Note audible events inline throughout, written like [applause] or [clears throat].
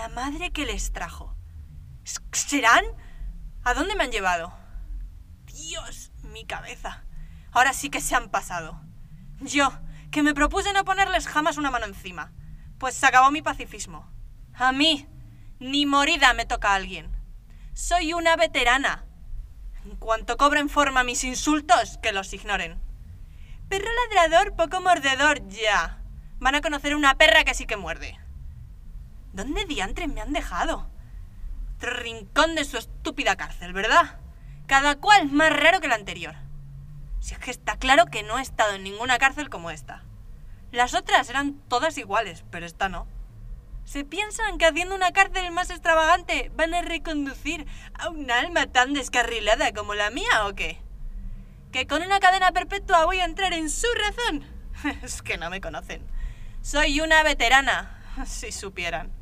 La madre que les trajo. ¿Serán? ¿A dónde me han llevado? Dios, mi cabeza. Ahora sí que se han pasado. Yo, que me propuse no ponerles jamás una mano encima. Pues se acabó mi pacifismo. A mí, ni morida me toca a alguien. Soy una veterana. En cuanto cobren forma mis insultos, que los ignoren. Perro ladrador, poco mordedor, ya. Van a conocer una perra que sí que muerde. ¿Dónde diantres me han dejado? Rincón de su estúpida cárcel, ¿verdad? Cada cual más raro que el anterior. Si es que está claro que no he estado en ninguna cárcel como esta. Las otras eran todas iguales, pero esta no. ¿Se piensan que haciendo una cárcel más extravagante van a reconducir a un alma tan descarrilada como la mía o qué? ¿Que con una cadena perpetua voy a entrar en su razón? [laughs] es que no me conocen. Soy una veterana, [laughs] si supieran.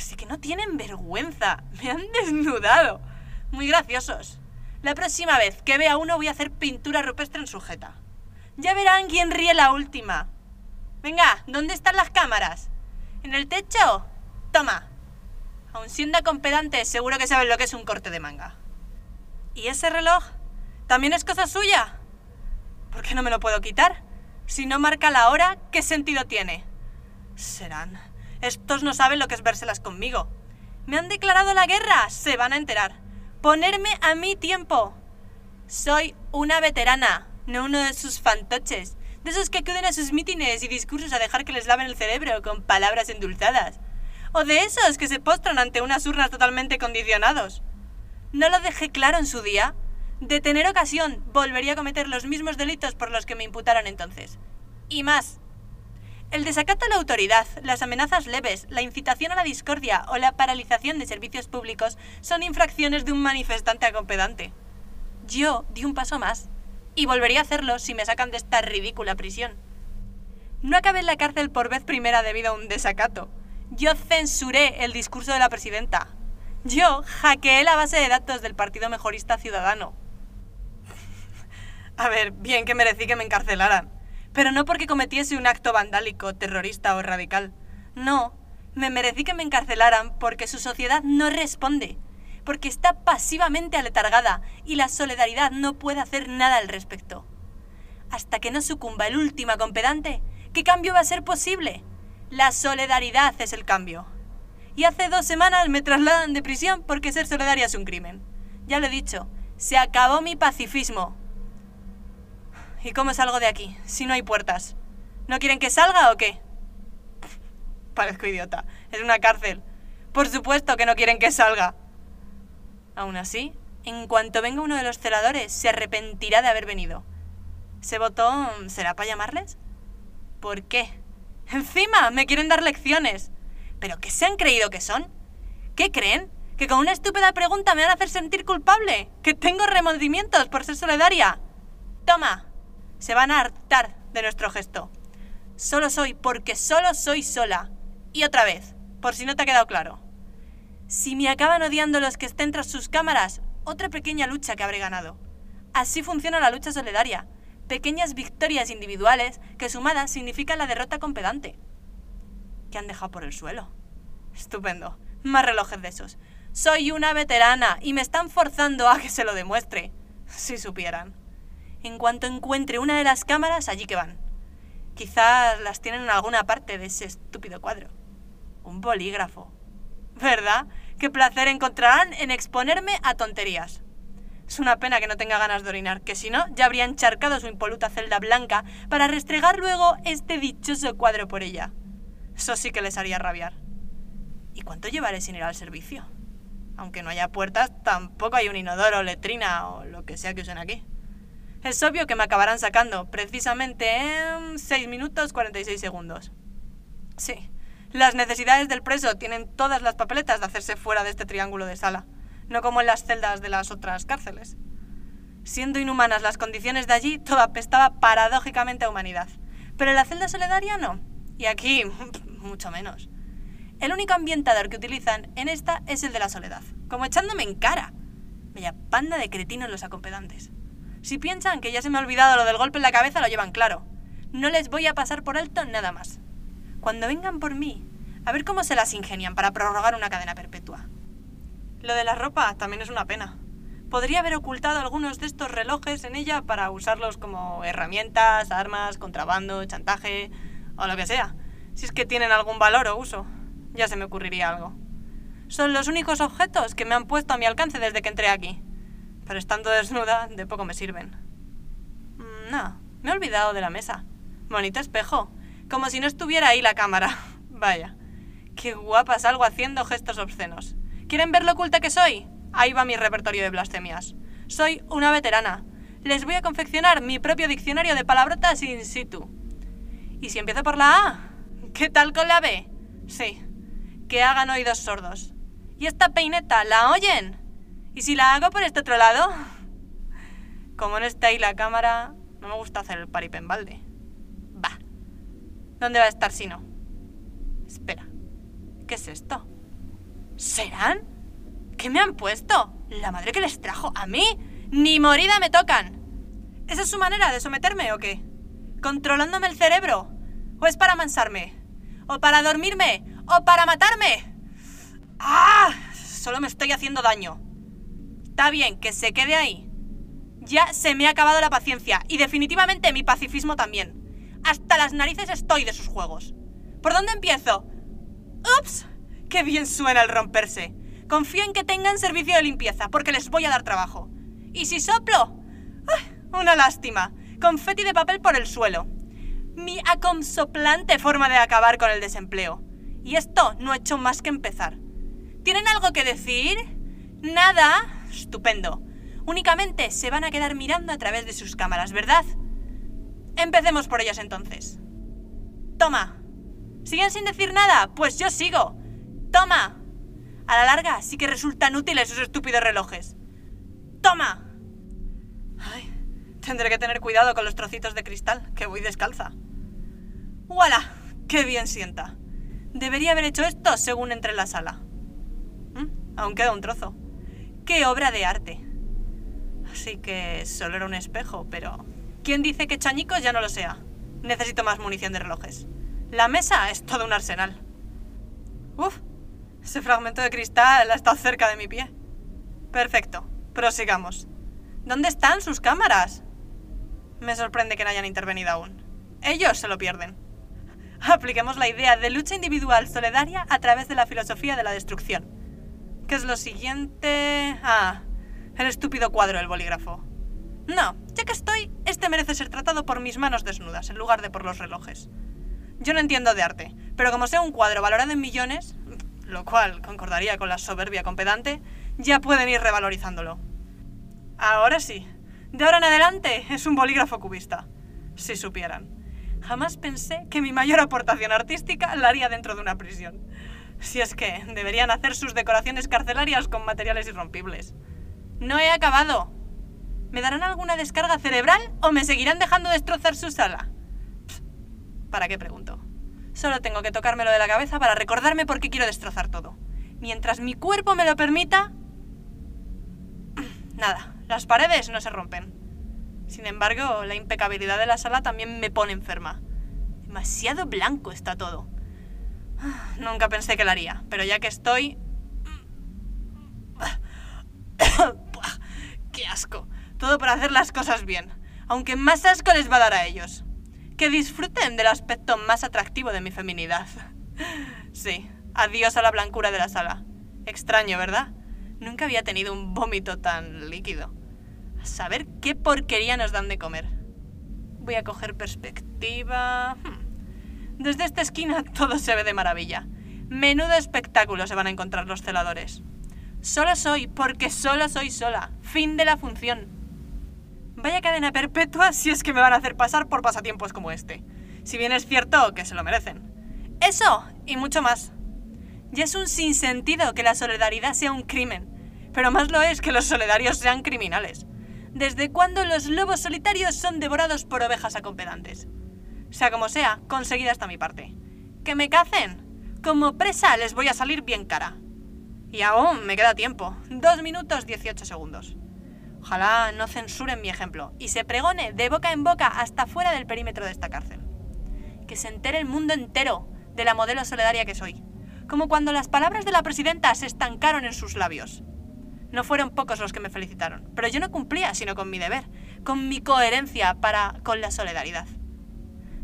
Así que no tienen vergüenza. Me han desnudado. Muy graciosos. La próxima vez que vea uno voy a hacer pintura rupestre en sujeta. Ya verán quién ríe la última. Venga, ¿dónde están las cámaras? ¿En el techo? Toma. Aun siendo pedante, seguro que saben lo que es un corte de manga. ¿Y ese reloj? ¿También es cosa suya? ¿Por qué no me lo puedo quitar? Si no marca la hora, ¿qué sentido tiene? Serán. Estos no saben lo que es vérselas conmigo. Me han declarado la guerra. Se van a enterar. Ponerme a mi tiempo. Soy una veterana, no uno de sus fantoches. De esos que acuden a sus mítines y discursos a dejar que les laven el cerebro con palabras endulzadas. O de esos que se postran ante unas urnas totalmente condicionados. ¿No lo dejé claro en su día? De tener ocasión, volvería a cometer los mismos delitos por los que me imputaron entonces. Y más. El desacato a la autoridad, las amenazas leves, la incitación a la discordia o la paralización de servicios públicos son infracciones de un manifestante acompedante. Yo di un paso más, y volvería a hacerlo si me sacan de esta ridícula prisión. No acabé en la cárcel por vez primera debido a un desacato. Yo censuré el discurso de la presidenta. Yo hackeé la base de datos del Partido Mejorista Ciudadano. a ver, bien que merecí que me encarcelaran pero no porque cometiese un acto vandálico, terrorista o radical. No, me merecí que me encarcelaran porque su sociedad no responde, porque está pasivamente aletargada y la solidaridad no puede hacer nada al respecto. Hasta que no sucumba el último compedante, ¿qué cambio va a ser posible? La solidaridad es el cambio. Y hace dos semanas me trasladan de prisión porque ser solidaria es un crimen. Ya lo he dicho, se acabó mi pacifismo. ¿Y cómo salgo de aquí, si no hay puertas? ¿No quieren que salga o qué? [laughs] Parezco idiota. Es una cárcel. Por supuesto que no quieren que salga. Aún así, en cuanto venga uno de los celadores, se arrepentirá de haber venido. ¿Ese botón será para llamarles? ¿Por qué? Encima, me quieren dar lecciones. ¿Pero qué se han creído que son? ¿Qué creen? ¿Que con una estúpida pregunta me van a hacer sentir culpable? ¿Que tengo remordimientos por ser solidaria? Toma, se van a hartar de nuestro gesto. Solo soy porque solo soy sola. Y otra vez, por si no te ha quedado claro. Si me acaban odiando los que estén tras sus cámaras, otra pequeña lucha que habré ganado. Así funciona la lucha solidaria. Pequeñas victorias individuales que sumadas significan la derrota con pedante. ¿Qué han dejado por el suelo? Estupendo. Más relojes de esos. Soy una veterana y me están forzando a que se lo demuestre. Si supieran. En cuanto encuentre una de las cámaras, allí que van. Quizás las tienen en alguna parte de ese estúpido cuadro. Un bolígrafo. ¿Verdad? Qué placer encontrarán en exponerme a tonterías. Es una pena que no tenga ganas de orinar, que si no, ya habría encharcado su impoluta celda blanca para restregar luego este dichoso cuadro por ella. Eso sí que les haría rabiar. ¿Y cuánto llevaré sin ir al servicio? Aunque no haya puertas, tampoco hay un inodoro, letrina o lo que sea que usen aquí. Es obvio que me acabarán sacando, precisamente en 6 minutos 46 segundos. Sí, las necesidades del preso tienen todas las papeletas de hacerse fuera de este triángulo de sala, no como en las celdas de las otras cárceles. Siendo inhumanas las condiciones de allí, todo apestaba paradójicamente a humanidad. Pero en la celda solidaria no, y aquí [laughs] mucho menos. El único ambientador que utilizan en esta es el de la soledad, como echándome en cara. Bella panda de cretinos los acompedantes. Si piensan que ya se me ha olvidado lo del golpe en la cabeza, lo llevan claro. No les voy a pasar por alto nada más. Cuando vengan por mí, A ver cómo se las ingenian para prorrogar una cadena perpetua. Lo de la ropa también es una pena. Podría haber ocultado algunos de estos relojes en ella para usarlos como herramientas, armas, contrabando, chantaje o lo que sea. Si es que tienen algún valor o uso, ya se me ocurriría algo. Son los únicos objetos que me han puesto a mi alcance desde que entré aquí. Pero estando desnuda, de poco me sirven. Mm, no, me he olvidado de la mesa. Bonito espejo. Como si no estuviera ahí la cámara. [laughs] Vaya. Qué guapa salgo haciendo gestos obscenos. ¿Quieren ver lo oculta que soy? Ahí va mi repertorio de blasfemias. Soy una veterana. Les voy a confeccionar mi propio diccionario de palabrotas in situ. ¿Y si empiezo por la A? ¿Qué tal con la B? Sí. Que hagan oídos sordos. ¿Y esta peineta la oyen? ¿Y si la hago por este otro lado? Como no está ahí la cámara, no me gusta hacer el paripenbalde. Va. ¿Dónde va a estar si no? Espera. ¿Qué es esto? ¿Serán? ¿Qué me han puesto? ¿La madre que les trajo a mí? ¡Ni morida me tocan! ¿Esa es su manera de someterme o qué? ¿Controlándome el cerebro? ¿O es para amansarme? ¿O para dormirme? ¿O para matarme? ¡Ah! Solo me estoy haciendo daño. Está bien, que se quede ahí. Ya se me ha acabado la paciencia y definitivamente mi pacifismo también. Hasta las narices estoy de sus juegos. ¿Por dónde empiezo? ¡Ups! ¡Qué bien suena el romperse! Confío en que tengan servicio de limpieza, porque les voy a dar trabajo. ¿Y si soplo? Una lástima. Confeti de papel por el suelo. Mi aconsoplante forma de acabar con el desempleo. Y esto no ha hecho más que empezar. ¿Tienen algo que decir? Nada. Estupendo. Únicamente se van a quedar mirando a través de sus cámaras, ¿verdad? Empecemos por ellas entonces. Toma. ¿Siguen sin decir nada? Pues yo sigo. ¡Toma! A la larga sí que resultan útiles esos estúpidos relojes. ¡Toma! Ay, tendré que tener cuidado con los trocitos de cristal, que voy descalza. ¡Voilà! ¡Qué bien sienta! Debería haber hecho esto según entré en la sala. ¿Mm? Aún queda un trozo. ¡Qué obra de arte! Así que solo era un espejo, pero... ¿Quién dice que chañicos ya no lo sea? Necesito más munición de relojes. La mesa es todo un arsenal. Uf, ese fragmento de cristal ha estado cerca de mi pie. Perfecto, prosigamos. ¿Dónde están sus cámaras? Me sorprende que no hayan intervenido aún. Ellos se lo pierden. Apliquemos la idea de lucha individual solidaria a través de la filosofía de la destrucción. ¿Qué es lo siguiente? Ah, el estúpido cuadro del bolígrafo. No, ya que estoy, este merece ser tratado por mis manos desnudas en lugar de por los relojes. Yo no entiendo de arte, pero como sea un cuadro valorado en millones, lo cual concordaría con la soberbia compedante, ya pueden ir revalorizándolo. Ahora sí, de ahora en adelante es un bolígrafo cubista. Si supieran. Jamás pensé que mi mayor aportación artística la haría dentro de una prisión. Si es que deberían hacer sus decoraciones carcelarias con materiales irrompibles. No he acabado. ¿Me darán alguna descarga cerebral o me seguirán dejando destrozar su sala? ¿Para qué pregunto? Solo tengo que tocármelo de la cabeza para recordarme por qué quiero destrozar todo. Mientras mi cuerpo me lo permita... [clears throat] Nada, las paredes no se rompen. Sin embargo, la impecabilidad de la sala también me pone enferma. Demasiado blanco está todo. [sighs] Nunca pensé que lo haría, pero ya que estoy... [coughs] ¡Qué asco! Todo para hacer las cosas bien. Aunque más asco les va a dar a ellos que disfruten del aspecto más atractivo de mi feminidad. [laughs] Sí, adiós a la blancura de la sala. Extraño, ¿verdad? Nunca había tenido un vómito tan líquido. A saber qué porquería nos dan de comer. Voy a coger perspectiva. Hmm. Desde esta esquina todo se ve de maravilla. Menudo espectáculo se van a encontrar los celadores. Solo soy, porque solo soy sola. Fin de la función. Vaya cadena perpetua si es que me van a hacer pasar por pasatiempos como este. Si bien es cierto que se lo merecen. Eso y mucho más. Ya es un sinsentido que la solidaridad sea un crimen, pero más lo es que los solidarios sean criminales. ¿Desde cuándo los lobos solitarios son devorados por ovejas acompedantes? Sea como sea, conseguida está mi parte. ¡Que me cacen! Como presa les voy a salir bien cara. Y aún me queda tiempo. Dos minutos 18 segundos. Ojalá no censuren mi ejemplo y se pregone de boca en boca hasta fuera del perímetro de esta cárcel. Que se entere el mundo entero de la modelo solidaria que soy. como cuando las palabras de la presidenta se estancaron en sus labios. No fueron pocos los que me felicitaron, pero yo no cumplía sino con mi deber, con mi coherencia para con la solidaridad.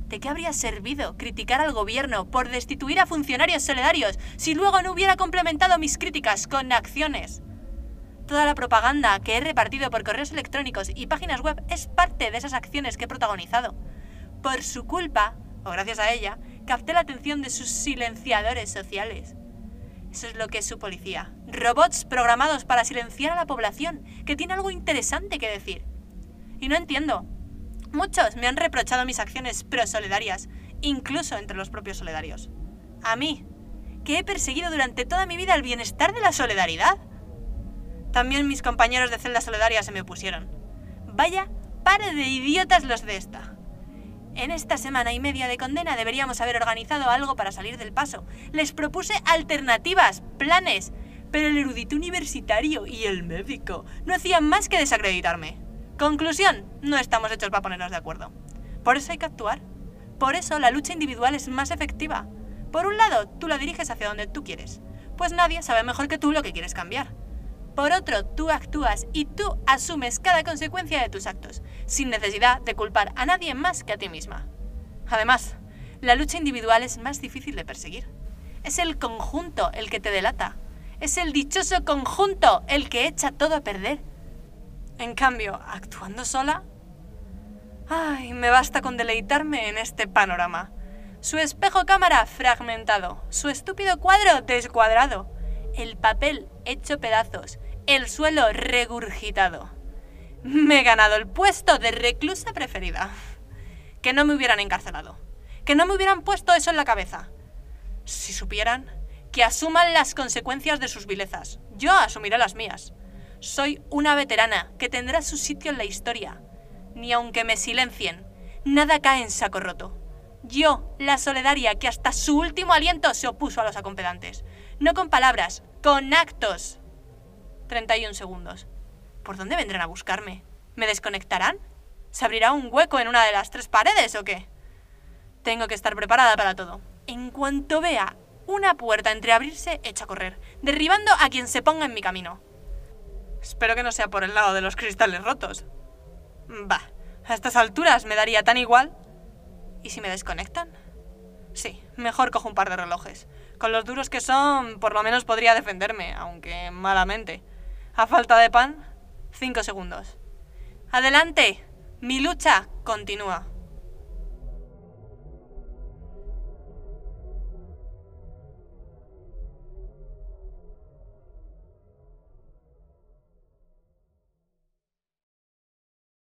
¿De qué habría servido criticar al gobierno por destituir a funcionarios solidarios si luego no hubiera complementado mis críticas con acciones? Toda la propaganda que he repartido por correos electrónicos y páginas web es parte de esas acciones que he protagonizado. Por su culpa, o gracias a ella, capté la atención de sus silenciadores sociales. Eso es lo que es su policía. Robots programados para silenciar a la población, que tiene algo interesante que decir. Y no entiendo, Muchos me han reprochado mis acciones pro-solidarias, incluso entre los propios solidarios. A mí, que he perseguido durante toda mi vida el bienestar de la solidaridad. También mis compañeros de celda solidaria se me opusieron. Vaya par de idiotas los de esta. En esta semana y media de condena deberíamos haber organizado algo para salir del paso. Les propuse alternativas, planes, pero el erudito universitario y el médico no hacían más que desacreditarme. Conclusión, no estamos hechos para ponernos de acuerdo. Por eso hay que actuar. Por eso la lucha individual es más efectiva. Por un lado, tú la diriges hacia donde tú quieres, pues nadie sabe mejor que tú lo que quieres cambiar. Por otro, tú actúas y tú asumes cada consecuencia de tus actos, sin necesidad de culpar a nadie más que a ti misma. Además, la lucha individual es más difícil de perseguir. Es el conjunto el que te delata. Es el dichoso conjunto el que echa todo a perder en cambio, actuando sola... Ay, me basta con deleitarme en este panorama. Su espejo cámara fragmentado, su estúpido cuadro descuadrado, el papel hecho pedazos, el suelo regurgitado. Me he ganado el puesto de reclusa preferida. Que no me hubieran encarcelado. Que no me hubieran puesto eso en la cabeza. Si supieran, que asuman las consecuencias de sus vilezas. Yo asumiré las mías. Soy una veterana que tendrá su sitio en la historia. Ni aunque me silencien, nada cae en saco roto. Yo, la solidaria que hasta su último aliento se opuso a los acompedantes. No con palabras, con actos. 31 segundos. ¿Por dónde vendrán a buscarme? ¿Me desconectarán? ¿Se abrirá un hueco en una de las tres paredes o qué? Tengo que estar preparada para todo. En cuanto vea una puerta entreabrirse, echa a correr, derribando a quien se ponga en mi camino. Espero que no sea por el lado de los cristales rotos. Bah, a estas alturas me daría tan igual. ¿Y si me desconectan? Sí, mejor cojo un par de relojes. Con los duros que son, por lo menos podría defenderme, aunque malamente. A falta de pan, cinco segundos. Adelante, mi lucha continúa.